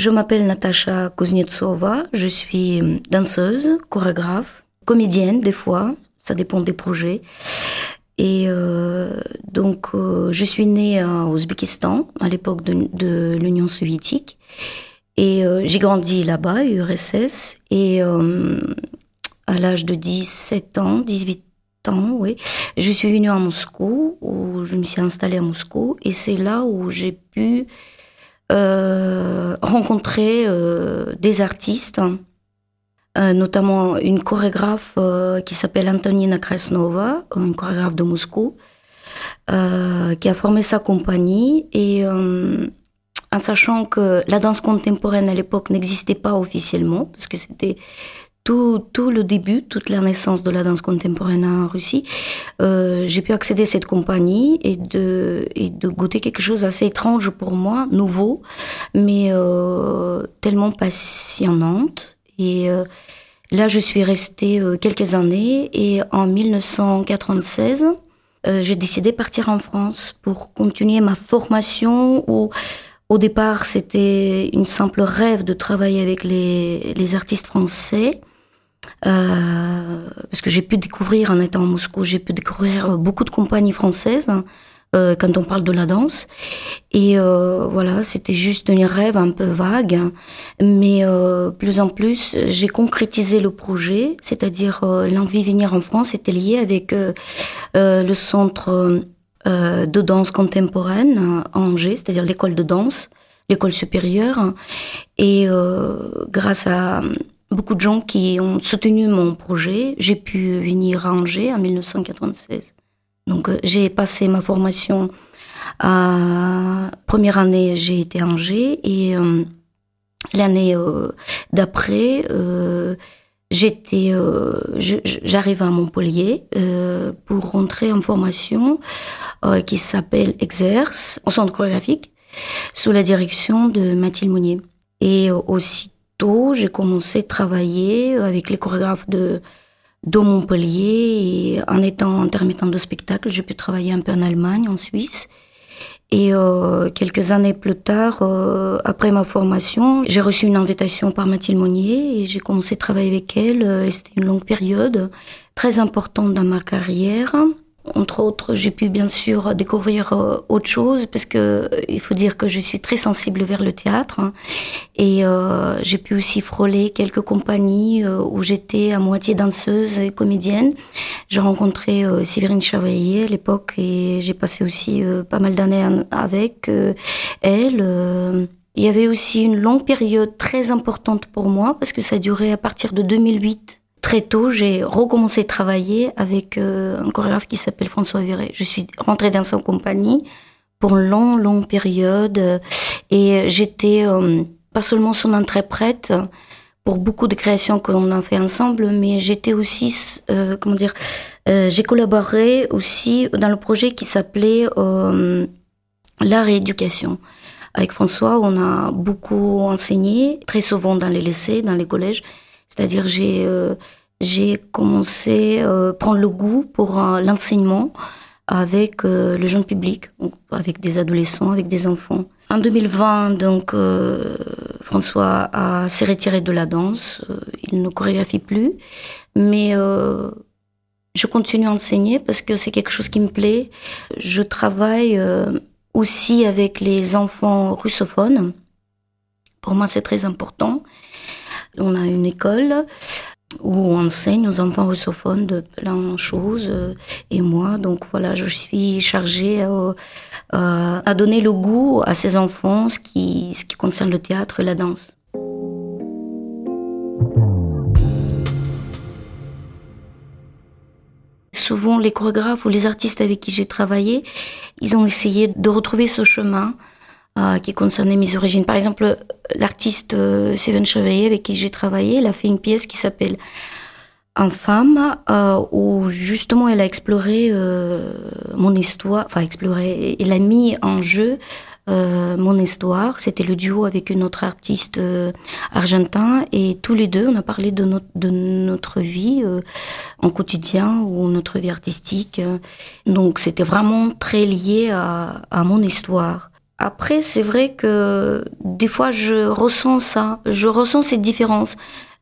Je m'appelle Natacha Kuznetsova, je suis danseuse, chorégraphe, comédienne des fois, ça dépend des projets. Et euh, donc, euh, je suis née à Ouzbékistan, à l'époque de, l'Union soviétique. Et euh, j'ai grandi là-bas, URSS. Et à l'âge de 17 ans, 18 ans, oui, je suis venue à Moscou, où je me suis installée à Moscou. Et c'est là où j'ai pu rencontrer euh, des artistes, euh, notamment une chorégraphe euh, qui s'appelle Antonina Krasnova, une chorégraphe de Moscou, euh, qui a formé sa compagnie et euh, en sachant que la danse contemporaine à l'époque n'existait pas officiellement, parce que c'était tout, tout le début, toute la naissance de la danse contemporaine en Russie, euh, j'ai pu accéder à cette compagnie et de, et de goûter quelque chose assez étrange pour moi, nouveau, mais euh, tellement passionnante. Et euh, là, je suis restée euh, quelques années et en 1996, euh, j'ai décidé de partir en France pour continuer ma formation où au départ, c'était une simple rêve de travailler avec les, les artistes français. Euh, parce que j'ai pu découvrir en étant à Moscou, j'ai pu découvrir beaucoup de compagnies françaises euh, quand on parle de la danse. Et euh, voilà, c'était juste un rêve un peu vague, mais plus en plus, j'ai concrétisé le projet, c'est-à-dire l'envie de venir en France était liée avec le centre de danse contemporaine à Angers, c'est-à-dire l'école de danse, l'école supérieure, et grâce à beaucoup de gens qui ont soutenu mon projet. J'ai pu venir à Angers en 1996. Donc euh, j'ai passé ma formation à première année, j'ai été à Angers et euh, l'année euh, d'après, j'étais, j'arrive à Montpellier pour rentrer en formation qui s'appelle Exerce, au centre chorégraphique, sous la direction de Mathilde Monnier. Et euh, j'ai commencé à travailler avec les chorégraphes de, de Montpellier. Et en étant intermittent de spectacle, j'ai pu travailler un peu en Allemagne, en Suisse. Et euh, quelques années plus tard, euh, après ma formation, j'ai reçu une invitation par Mathilde Monnier et j'ai commencé à travailler avec elle. Euh, C'était une longue période, très importante dans ma carrière. Entre autres, j'ai pu bien sûr découvrir euh, autre chose parce que euh, il faut dire que je suis très sensible vers le théâtre hein. et euh, j'ai pu aussi frôler quelques compagnies euh, où j'étais à moitié danseuse et comédienne. J'ai rencontré euh, Séverine Chavrier à l'époque et j'ai passé aussi pas mal d'années avec elle. Il y avait aussi une longue période très importante pour moi parce que ça durait à partir de 2008. Très tôt, j'ai recommencé à travailler avec euh, un chorégraphe qui s'appelle François Viré. Je suis rentrée dans sa compagnie pour une longue, longue période euh, et j'étais euh, pas seulement son interprète pour beaucoup de créations qu'on a fait ensemble, mais j'étais aussi, comment dire, j'ai collaboré aussi dans le projet qui s'appelait l'art et éducation. Avec François, on a beaucoup enseigné, très souvent dans les lycées, dans les collèges. C'est-à-dire, j'ai euh, j'ai commencé à prendre le goût pour euh, l'enseignement avec euh, le jeune public, avec des adolescents, avec des enfants. En 2020, donc, euh, François s'est retiré de la danse. euh, il ne chorégraphie plus. Mais euh, je continue à enseigner parce que c'est quelque chose qui me plaît. Je travaille euh, aussi avec les enfants russophones. Pour moi, c'est très important. On a une école où on enseigne aux enfants russophones de plein de choses. euh, Et moi, donc voilà, je suis chargée euh, à donner le goût à ces enfants, ce qui, ce qui concerne le théâtre et la danse. Souvent, les chorégraphes ou les artistes avec qui j'ai travaillé, ils ont essayé de retrouver ce chemin qui concernait mes origines. Par exemple, l'artiste Steven Chevalier avec qui j'ai travaillé, il a fait une pièce qui s'appelle femme euh, où justement elle a exploré euh, mon histoire, enfin exploré, elle a mis en jeu euh, mon histoire. C'était le duo avec une autre artiste euh, argentin et tous les deux on a parlé de notre, vie euh, en quotidien ou notre vie artistique. Donc c'était vraiment très lié à mon histoire. Après, c'est vrai que des fois, je ressens ça, je ressens cette différence.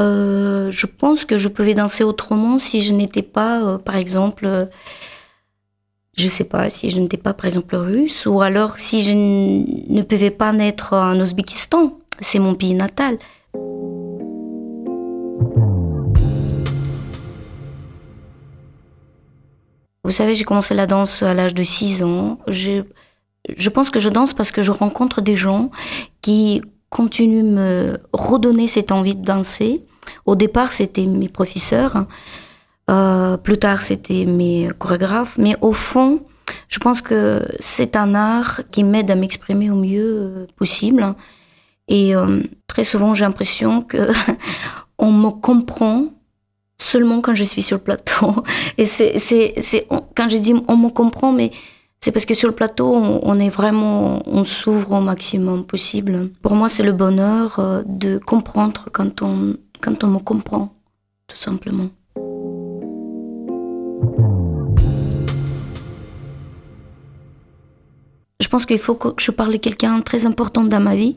Euh, je pense que je pouvais danser autrement si je n'étais pas, euh, par exemple, euh, je sais pas, si je n'étais pas, par exemple, russe, ou alors si je ne pouvais pas naître en Ouzbékistan. C'est mon pays natal. Vous savez, j'ai commencé la danse à l'âge de 6 ans. Je pense que je danse parce que je rencontre des gens qui continuent me redonner cette envie de danser. Au départ, c'était mes professeurs. Euh, plus tard, c'était mes chorégraphes. Mais au fond, je pense que c'est un art qui m'aide à m'exprimer au mieux euh, possible. Et euh, très souvent, j'ai l'impression que on me comprend seulement quand je suis sur le plateau. Et c'est quand je dis on me comprend, mais c'est parce que sur le plateau, on, est vraiment, on s'ouvre au maximum possible. Pour moi, c'est le bonheur de comprendre quand on quand on me comprend, tout simplement. Je pense qu'il faut que je parle de quelqu'un très important dans ma vie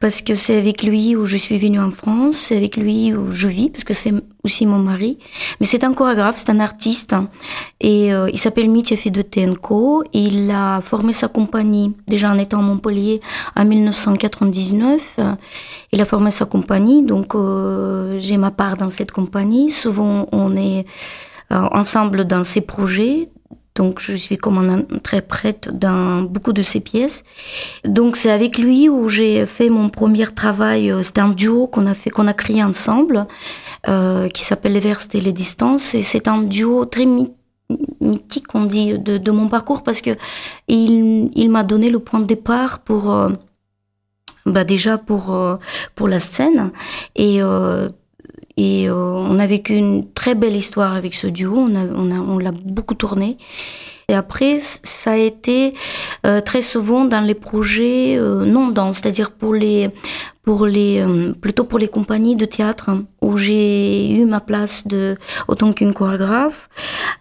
parce que c'est avec lui où je suis venue en France, c'est avec lui où je vis parce que c'est aussi mon mari. Mais c'est un chorégraphe, c'est un artiste et euh, il s'appelle Mitya Fedotenko. Il a formé sa compagnie déjà en étant à Montpellier en 1999. Il a formé sa compagnie, donc euh, j'ai ma part dans cette compagnie. Souvent on est euh, ensemble dans ses projets donc je suis comme un interprète dans beaucoup de ses pièces. Donc c'est avec lui où j'ai fait mon premier travail. Euh, c'était un duo qu'on a fait, qu'on a créé ensemble, euh, qui s'appelle Les Verstes et les Distances. Et c'est un duo très mythique, on dit, de, mon parcours parce que il, il m'a donné le point de départ pour, euh, bah déjà pour euh, pour la scène et euh, et euh, on a vécu une très belle histoire avec ce duo. On, a, on, a, on l'a beaucoup tourné. Et après, ça a été euh, très souvent dans les projets euh, non dans, c'est-à-dire pour les, pour les, euh, plutôt pour les compagnies de théâtre hein, où j'ai eu ma place de autant qu'une chorégraphe.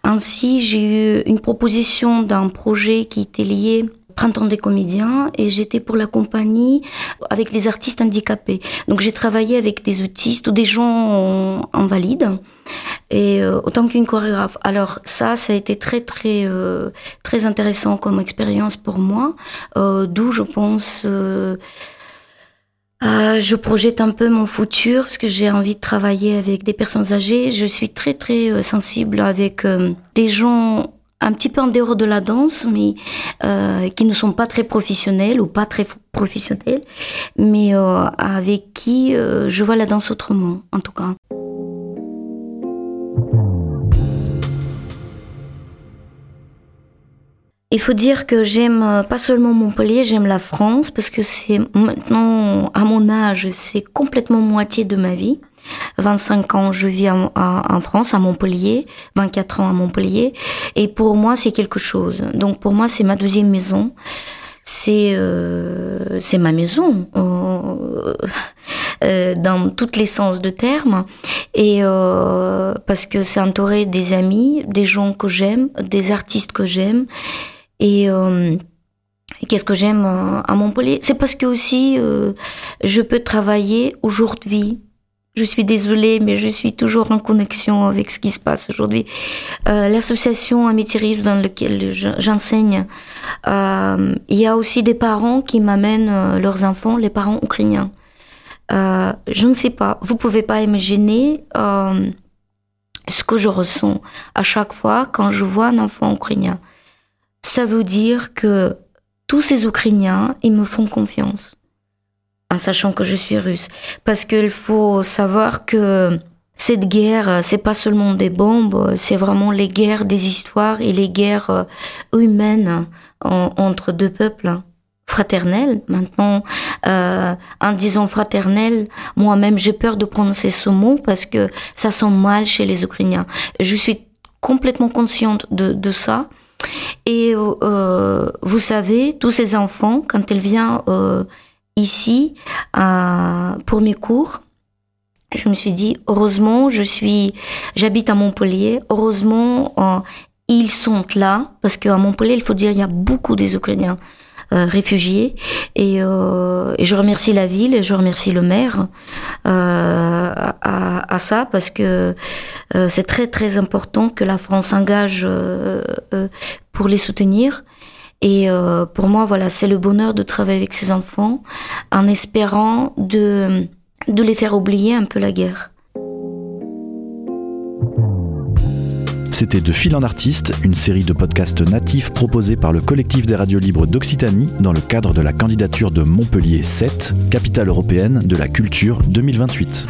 Ainsi, j'ai eu une proposition d'un projet qui était lié Printemps des comédiens et j'étais pour la compagnie avec des artistes handicapés. Donc j'ai travaillé avec des autistes ou des gens invalides et euh, autant qu'une chorégraphe. Alors ça, ça a été très très euh, très intéressant comme expérience pour moi, euh, d'où je pense. je projette un peu mon futur parce que j'ai envie de travailler avec des personnes âgées. Je suis très très sensible avec des gens un petit peu en dehors de la danse, mais euh, qui ne sont pas très professionnels ou pas très professionnels, mais euh, avec qui euh, je vois la danse autrement, en tout cas. Il faut dire que j'aime pas seulement Montpellier, j'aime la France parce que c'est maintenant, à mon âge, c'est complètement moitié de ma vie. 25 ans, je vis en, France, à Montpellier, 24 ans à Montpellier, et pour moi, c'est quelque chose. Donc pour moi, c'est ma deuxième maison. C'est euh, c'est ma maison. Euh, euh, dans tous les sens de terme. Et parce que c'est entouré des amis, des gens que j'aime, des artistes que j'aime. Et Qu'est-ce que j'aime à Montpellier? C'est parce que aussi je peux travailler aujourd'hui je suis désolée, mais je suis toujours en connexion avec ce qui se passe aujourd'hui. Euh, L'association Amitié Rive dans laquelle j'enseigne, euh, il y a aussi des parents qui m'amènent euh, leurs enfants, les parents ukrainiens. Euh, je ne sais pas, vous pouvez pas imaginer euh, ce que je ressens à chaque fois quand je vois un enfant ukrainien. Ça veut dire que tous ces Ukrainiens, ils me font confiance en sachant que je suis russe. Parce qu'il faut savoir que cette guerre, c'est pas seulement des bombes, c'est vraiment les guerres des histoires et les guerres euh, humaines entre deux peuples. fraternelle. Maintenant, euh, en disant fraternelle, moi-même, j'ai peur de prononcer ce mot parce que ça sonne mal chez les Ukrainiens. Je suis complètement consciente de, ça. Et euh, vous savez, tous ces enfants, quand ils viennent euh, ici euh, pour mes cours, je me suis dit heureusement, je suis, j'habite à Montpellier. Heureusement, euh, ils sont là parce qu'à Montpellier, il faut dire, il y a beaucoup des Ukrainiens. Euh, réfugiés et, je remercie la ville et je remercie le maire à, ça parce que c'est très très important que la France s'engage euh, pour les soutenir et pour moi voilà c'est le bonheur de travailler avec ces enfants en espérant de de les faire oublier un peu la guerre. C'était De Fil en Artiste, une série de podcasts natifs proposés par le collectif des radios libres d'Occitanie dans le cadre de la candidature de Montpellier 7, capitale européenne de la culture 2028.